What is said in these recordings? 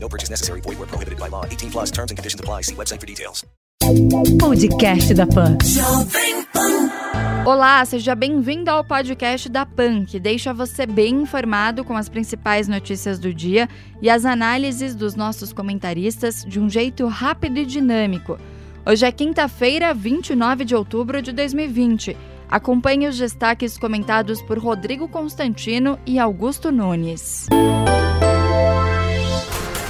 No purchase necessary. Void where prohibited by law. 18 plus terms and conditions apply. See website for details. Podcast da Pan. Olá, seja bem-vindo ao podcast da PAN, que deixa você bem informado com as principais notícias do dia e as análises dos nossos comentaristas de um jeito rápido e dinâmico. Hoje é quinta-feira, 29 de outubro de 2020. Acompanhe os destaques comentados por Rodrigo Constantino e Augusto Nunes.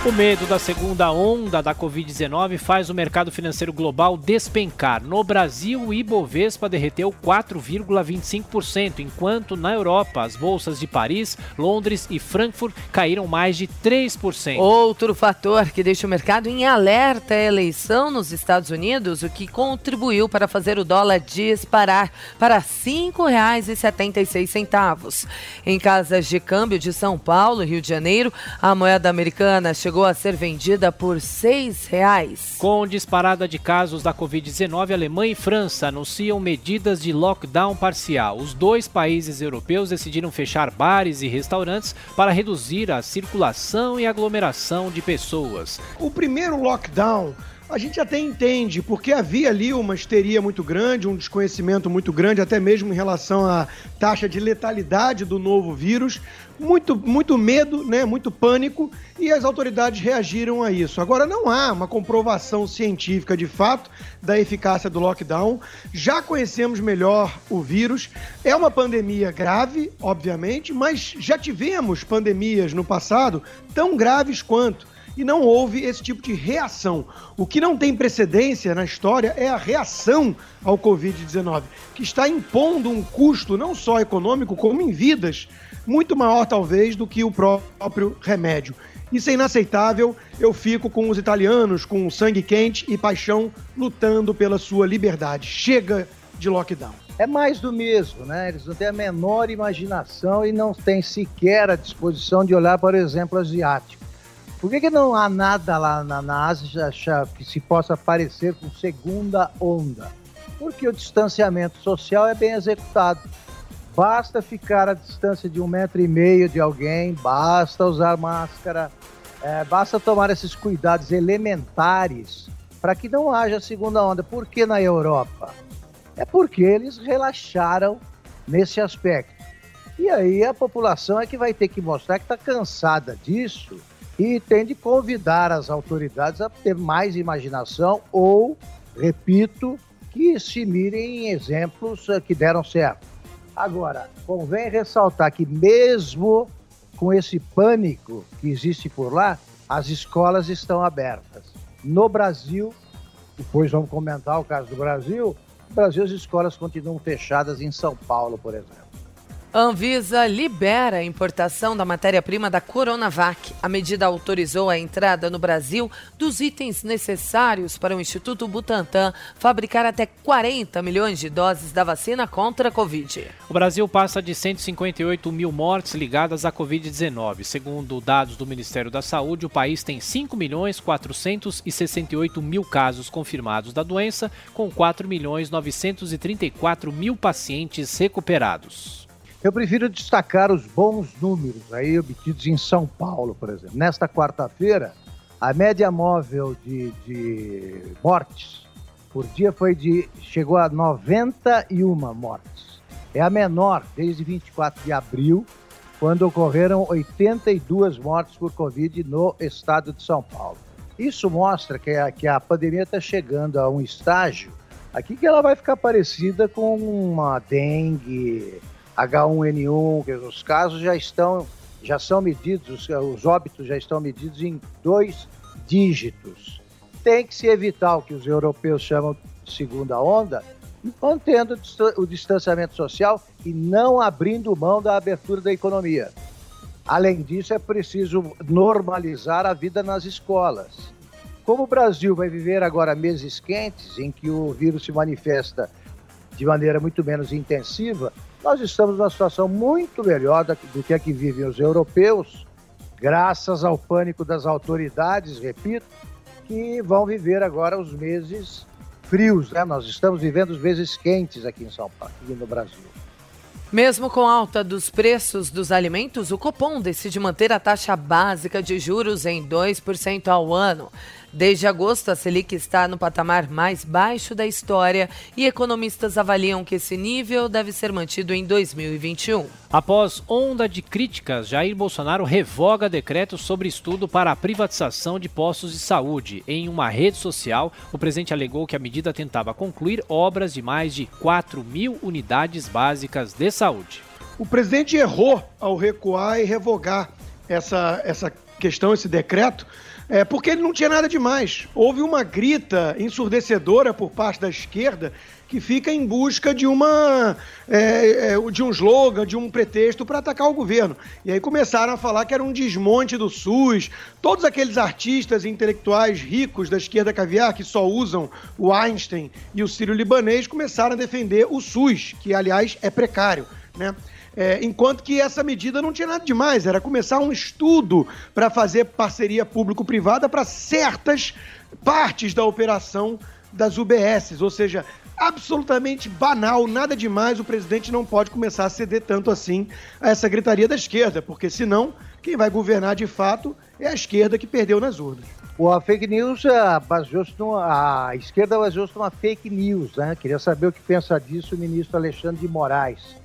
O medo da segunda onda da Covid-19 faz o mercado financeiro global despencar. No Brasil, o Ibovespa derreteu 4,25%, enquanto na Europa, as bolsas de Paris, Londres e Frankfurt caíram mais de 3%. Outro fator que deixa o mercado em alerta é a eleição nos Estados Unidos, o que contribuiu para fazer o dólar disparar para R$ 5,76. Em casas de câmbio de São Paulo, Rio de Janeiro, a moeda americana chegou chegou a ser vendida por seis reais. Com disparada de casos da Covid-19, Alemanha e França anunciam medidas de lockdown parcial. Os dois países europeus decidiram fechar bares e restaurantes para reduzir a circulação e aglomeração de pessoas. O primeiro lockdown a gente até entende, porque havia ali uma histeria muito grande, um desconhecimento muito grande, até mesmo em relação à taxa de letalidade do novo vírus, muito, muito medo, né, muito pânico, e as autoridades reagiram a isso. Agora, não há uma comprovação científica de fato da eficácia do lockdown, já conhecemos melhor o vírus, é uma pandemia grave, obviamente, mas já tivemos pandemias no passado tão graves quanto e não houve esse tipo de reação. O que não tem precedência na história é a reação ao Covid-19, que está impondo um custo não só econômico, como em vidas, muito maior talvez do que o próprio remédio. Isso é inaceitável. Eu fico com os italianos com sangue quente e paixão lutando pela sua liberdade. Chega de lockdown. É mais do mesmo, né? Eles não têm a menor imaginação e não têm sequer a disposição de olhar o exemplo asiático. Por que, que não há nada lá na, na Ásia que se possa parecer com segunda onda? Porque o distanciamento social é bem executado. Basta ficar à distância de um metro e meio de alguém, basta usar máscara, é, basta tomar esses cuidados elementares para que não haja segunda onda. Por que na Europa? É porque eles relaxaram nesse aspecto. E aí a população é que vai ter que mostrar que está cansada disso e tem de convidar as autoridades a ter mais imaginação ou, repito, que se mirem em exemplos eh, que deram certo. Agora, convém ressaltar que mesmo com esse pânico que existe por lá, as escolas estão abertas. No Brasil, depois vamos comentar o caso do Brasil, no Brasil as escolas continuam fechadas em São Paulo, por exemplo. Anvisa libera a importação da matéria-prima da Coronavac. A medida autorizou a entrada no Brasil dos itens necessários para o Instituto Butantan fabricar até 40 milhões de doses da vacina contra a Covid. O Brasil passa de 158 mil mortes ligadas à Covid-19. Segundo dados do Ministério da Saúde, o país tem 5 milhões 468 mil casos confirmados da doença, com 4 milhões 934 mil pacientes recuperados. Eu prefiro destacar os bons números aí obtidos em São Paulo, por exemplo. Nesta quarta-feira, a média móvel de, de mortes por dia foi de chegou a 91 mortes. É a menor desde 24 de abril, quando ocorreram 82 mortes por Covid no estado de São Paulo. Isso mostra que a, que a pandemia está chegando a um estágio aqui que ela vai ficar parecida com uma dengue, H1N1, que os casos já estão, já são medidos, os, os óbitos já estão medidos em dois dígitos. Tem que se evitar o que os europeus chamam de segunda onda, mantendo o distanciamento social e não abrindo mão da abertura da economia. Além disso, é preciso normalizar a vida nas escolas, como o Brasil vai viver agora meses quentes, em que o vírus se manifesta de maneira muito menos intensiva, nós estamos numa situação muito melhor do que a que vivem os europeus, graças ao pânico das autoridades, repito, que vão viver agora os meses frios, né? Nós estamos vivendo os meses quentes aqui em São Paulo, aqui no Brasil. Mesmo com alta dos preços dos alimentos, o Copom decide manter a taxa básica de juros em 2% ao ano. Desde agosto, a Selic está no patamar mais baixo da história e economistas avaliam que esse nível deve ser mantido em 2021. Após onda de críticas, Jair Bolsonaro revoga decreto sobre estudo para a privatização de postos de saúde. Em uma rede social, o presidente alegou que a medida tentava concluir obras de mais de 4 mil unidades básicas de saúde. O presidente errou ao recuar e revogar essa, essa questão, esse decreto é, porque ele não tinha nada demais. Houve uma grita ensurdecedora por parte da esquerda que fica em busca de uma é, é, de um slogan, de um pretexto para atacar o governo. E aí começaram a falar que era um desmonte do SUS. Todos aqueles artistas intelectuais ricos da esquerda caviar que só usam o Einstein e o Sírio Libanês começaram a defender o SUS, que aliás é precário, né? É, enquanto que essa medida não tinha nada demais, era começar um estudo para fazer parceria público-privada para certas partes da operação das UBSs, ou seja, absolutamente banal, nada demais, o presidente não pode começar a ceder tanto assim a essa gritaria da esquerda, porque senão quem vai governar de fato é a esquerda que perdeu nas urnas. O a fake news baseou-se a esquerda baseou-se numa fake news, né? Queria saber o que pensa disso o ministro Alexandre de Moraes.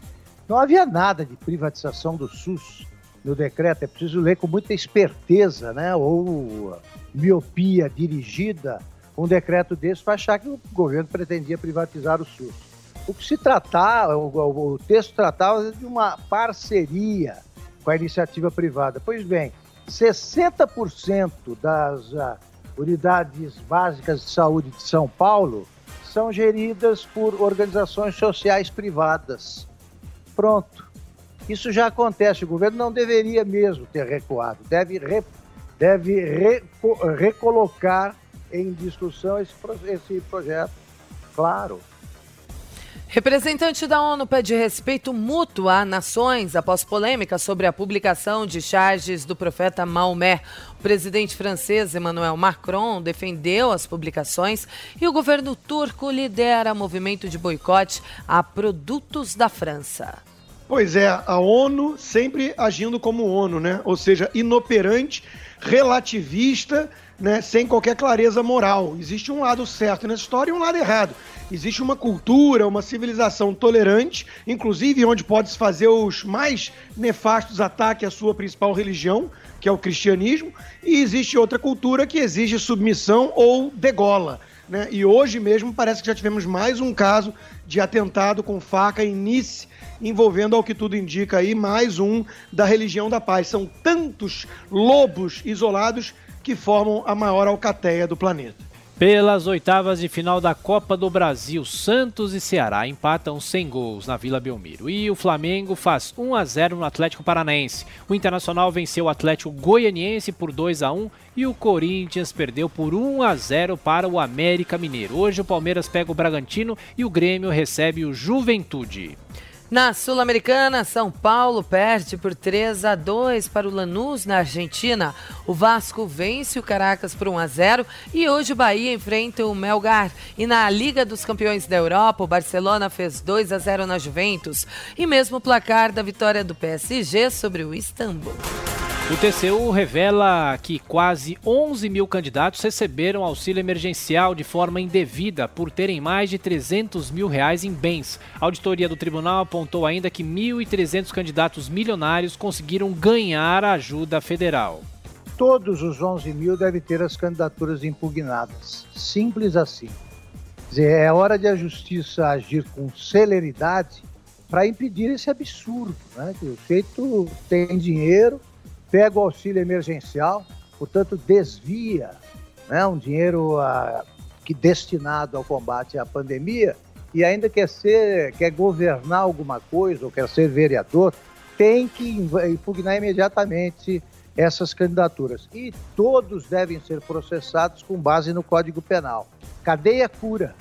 Não havia nada de privatização do SUS no decreto, é preciso ler com muita esperteza, né? Ou miopia dirigida um decreto desse para achar que o governo pretendia privatizar o SUS. O que se tratava, o, o texto tratava de uma parceria com a iniciativa privada. Pois bem, 60% das uh, unidades básicas de saúde de São Paulo são geridas por organizações sociais privadas. Pronto. Isso já acontece. O governo não deveria mesmo ter recuado. Deve, re, deve re, recolocar em discussão esse, esse projeto. Claro. Representante da ONU pede respeito mútuo a nações após polêmica sobre a publicação de charges do profeta Maomé. O presidente francês Emmanuel Macron defendeu as publicações e o governo turco lidera movimento de boicote a produtos da França. Pois é, a ONU sempre agindo como ONU, né? Ou seja, inoperante, relativista, né? sem qualquer clareza moral. Existe um lado certo nessa história e um lado errado. Existe uma cultura, uma civilização tolerante, inclusive onde pode-se fazer os mais nefastos ataques à sua principal religião, que é o cristianismo, e existe outra cultura que exige submissão ou degola. Né? E hoje mesmo parece que já tivemos mais um caso de atentado com faca em Nice, envolvendo, ao que tudo indica aí, mais um da religião da paz. São tantos lobos isolados que formam a maior alcateia do planeta. Pelas oitavas de final da Copa do Brasil, Santos e Ceará empatam sem gols na Vila Belmiro. E o Flamengo faz 1 a 0 no Atlético Paranaense. O Internacional venceu o Atlético Goianiense por 2 a 1 e o Corinthians perdeu por 1 a 0 para o América Mineiro. Hoje o Palmeiras pega o Bragantino e o Grêmio recebe o Juventude. Na Sul-Americana, São Paulo perde por 3 a 2 para o Lanús na Argentina. O Vasco vence o Caracas por 1 a 0 e hoje o Bahia enfrenta o Melgar. E na Liga dos Campeões da Europa, o Barcelona fez 2 a 0 na Juventus e mesmo placar da vitória do PSG sobre o Istambul. O TCU revela que quase 11 mil candidatos receberam auxílio emergencial de forma indevida por terem mais de 300 mil reais em bens. A auditoria do tribunal apontou ainda que 1.300 candidatos milionários conseguiram ganhar a ajuda federal. Todos os 11 mil devem ter as candidaturas impugnadas. Simples assim. É hora de a justiça agir com celeridade para impedir esse absurdo. Né? Que o feito tem dinheiro pega o auxílio emergencial, portanto desvia né, um dinheiro a, que destinado ao combate à pandemia e ainda quer ser, quer governar alguma coisa ou quer ser vereador, tem que impugnar imediatamente essas candidaturas. E todos devem ser processados com base no Código Penal. Cadeia cura.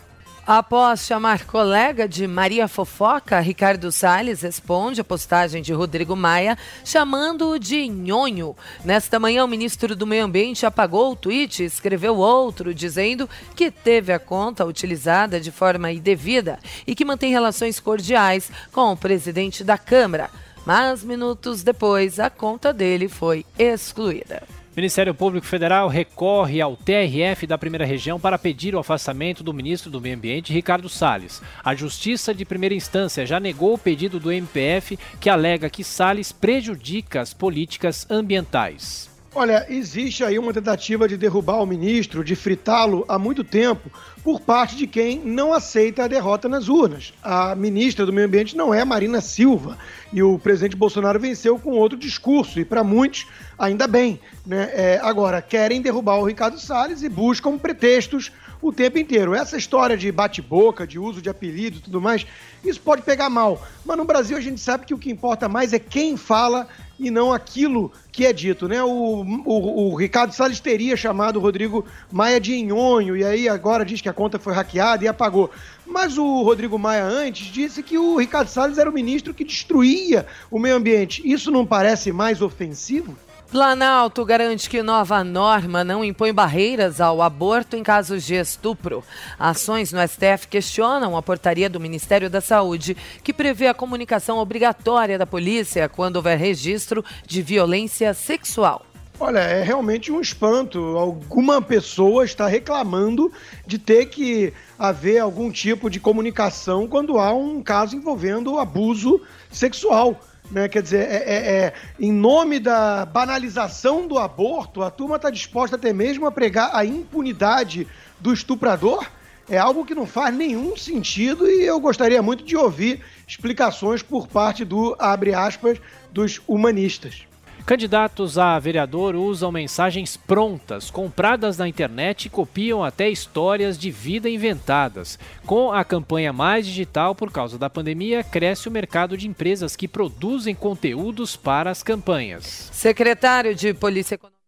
Após chamar colega de Maria Fofoca, Ricardo Salles responde a postagem de Rodrigo Maia, chamando-o de nhonho. Nesta manhã, o ministro do Meio Ambiente apagou o tweet e escreveu outro, dizendo que teve a conta utilizada de forma indevida e que mantém relações cordiais com o presidente da Câmara. Mas minutos depois, a conta dele foi excluída. Ministério Público Federal recorre ao TRF da primeira região para pedir o afastamento do ministro do Meio Ambiente, Ricardo Salles. A Justiça de Primeira Instância já negou o pedido do MPF, que alega que Salles prejudica as políticas ambientais. Olha, existe aí uma tentativa de derrubar o ministro, de fritá-lo há muito tempo, por parte de quem não aceita a derrota nas urnas. A ministra do Meio Ambiente não é Marina Silva e o presidente Bolsonaro venceu com outro discurso e para muitos ainda bem, né? É, agora querem derrubar o Ricardo Salles e buscam pretextos o tempo inteiro. Essa história de bate-boca, de uso de apelido e tudo mais, isso pode pegar mal. Mas no Brasil a gente sabe que o que importa mais é quem fala e não aquilo que é dito, né? O, o, o Ricardo Salles teria chamado o Rodrigo Maia de nhonho e aí agora diz que a conta foi hackeada e apagou. Mas o Rodrigo Maia antes disse que o Ricardo Salles era o ministro que destruía o meio ambiente. Isso não parece mais ofensivo? Planalto garante que nova norma não impõe barreiras ao aborto em casos de estupro. Ações no STF questionam a portaria do Ministério da Saúde, que prevê a comunicação obrigatória da polícia quando houver registro de violência sexual. Olha, é realmente um espanto. Alguma pessoa está reclamando de ter que haver algum tipo de comunicação quando há um caso envolvendo abuso sexual. Né? Quer dizer, é, é, é, em nome da banalização do aborto, a turma está disposta até mesmo a pregar a impunidade do estuprador. É algo que não faz nenhum sentido e eu gostaria muito de ouvir explicações por parte do, abre aspas, dos humanistas. Candidatos a vereador usam mensagens prontas, compradas na internet e copiam até histórias de vida inventadas. Com a campanha mais digital por causa da pandemia, cresce o mercado de empresas que produzem conteúdos para as campanhas. Secretário de Polícia Econômica.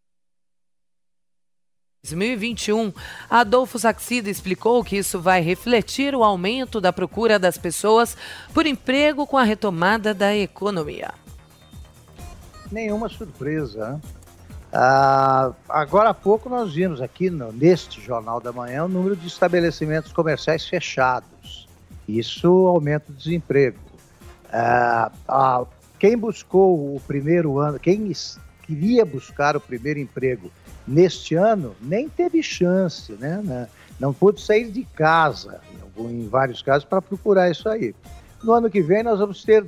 2021, Adolfo Saxida explicou que isso vai refletir o aumento da procura das pessoas por emprego com a retomada da economia nenhuma surpresa. Ah, agora há pouco nós vimos aqui no, neste Jornal da Manhã o número de estabelecimentos comerciais fechados. Isso aumenta o desemprego. Ah, ah, quem buscou o primeiro ano, quem queria buscar o primeiro emprego neste ano, nem teve chance, né? Não pôde sair de casa, em, vários casos, para procurar isso aí. No ano que vem nós vamos ter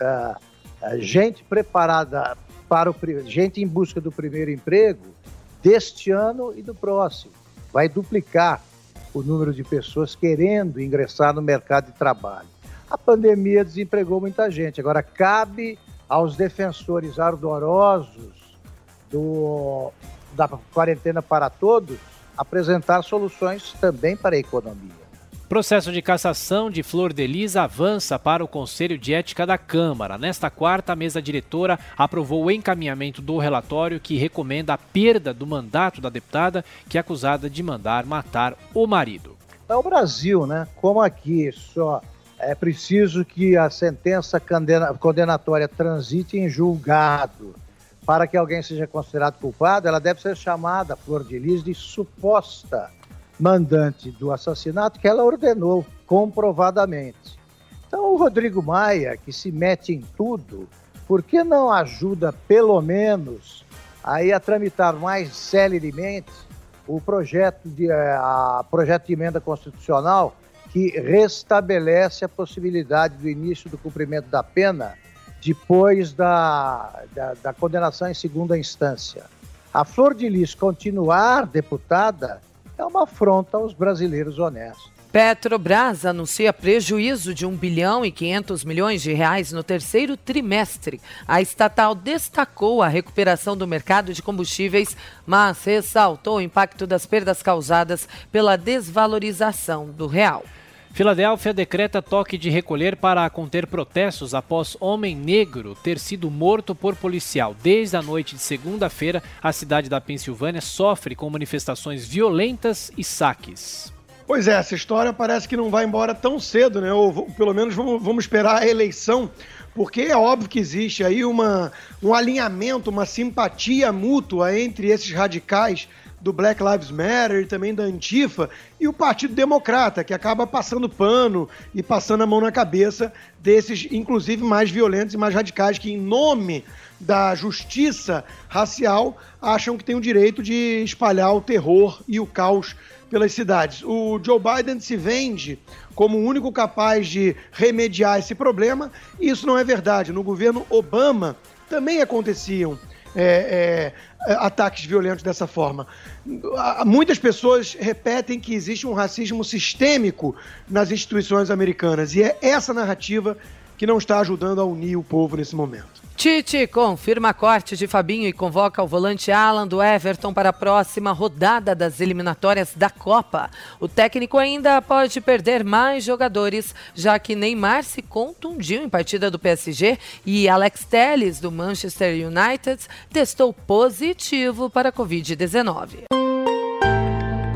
ah, gente preparada para o gente em busca do primeiro emprego deste ano e do próximo. Vai duplicar o número de pessoas querendo ingressar no mercado de trabalho. A pandemia desempregou muita gente. Agora cabe aos defensores ardorosos do, da quarentena para todos apresentar soluções também para a economia. Processo de cassação de Flor de Lis avança para o Conselho de Ética da Câmara. Nesta quarta, a mesa diretora aprovou o encaminhamento do relatório que recomenda a perda do mandato da deputada, que é acusada de mandar matar o marido. É o Brasil, né? Como aqui só é preciso que a sentença condenatória transite em julgado para que alguém seja considerado culpado, ela deve ser chamada, Flor de Lis, de suposta mandante do assassinato que ela ordenou comprovadamente. Então, o Rodrigo Maia, que se mete em tudo, por que não ajuda, pelo menos, aí a tramitar mais celeremente o projeto de, eh, a projeto de emenda constitucional que restabelece a possibilidade do início do cumprimento da pena depois da, da, da condenação em segunda instância. A Flor de Lis continuar deputada é uma afronta aos brasileiros honestos. Petrobras anuncia prejuízo de 1 bilhão e 500 milhões de reais no terceiro trimestre. A estatal destacou a recuperação do mercado de combustíveis, mas ressaltou o impacto das perdas causadas pela desvalorização do real. Filadélfia decreta toque de recolher para conter protestos após homem negro ter sido morto por policial. Desde a noite de segunda-feira, a cidade da Pensilvânia sofre com manifestações violentas e saques. Pois é, essa história parece que não vai embora tão cedo, né? Ou pelo menos vamos, vamos esperar a eleição, porque é óbvio que existe aí uma, um alinhamento, uma simpatia mútua entre esses radicais do Black Lives Matter e também da Antifa, e o Partido Democrata, que acaba passando pano e passando a mão na cabeça desses, inclusive mais violentos e mais radicais, que, em nome da justiça racial, acham que têm o direito de espalhar o terror e o caos pelas cidades. O Joe Biden se vende como o único capaz de remediar esse problema, e isso não é verdade. No governo Obama também aconteciam é, é, ataques violentos dessa forma. Muitas pessoas repetem que existe um racismo sistêmico nas instituições americanas e é essa narrativa que não está ajudando a unir o povo nesse momento. Tite confirma corte de Fabinho e convoca o volante Alan do Everton para a próxima rodada das eliminatórias da Copa. O técnico ainda pode perder mais jogadores, já que Neymar se contundiu em partida do PSG e Alex Telles do Manchester United testou positivo para a Covid-19.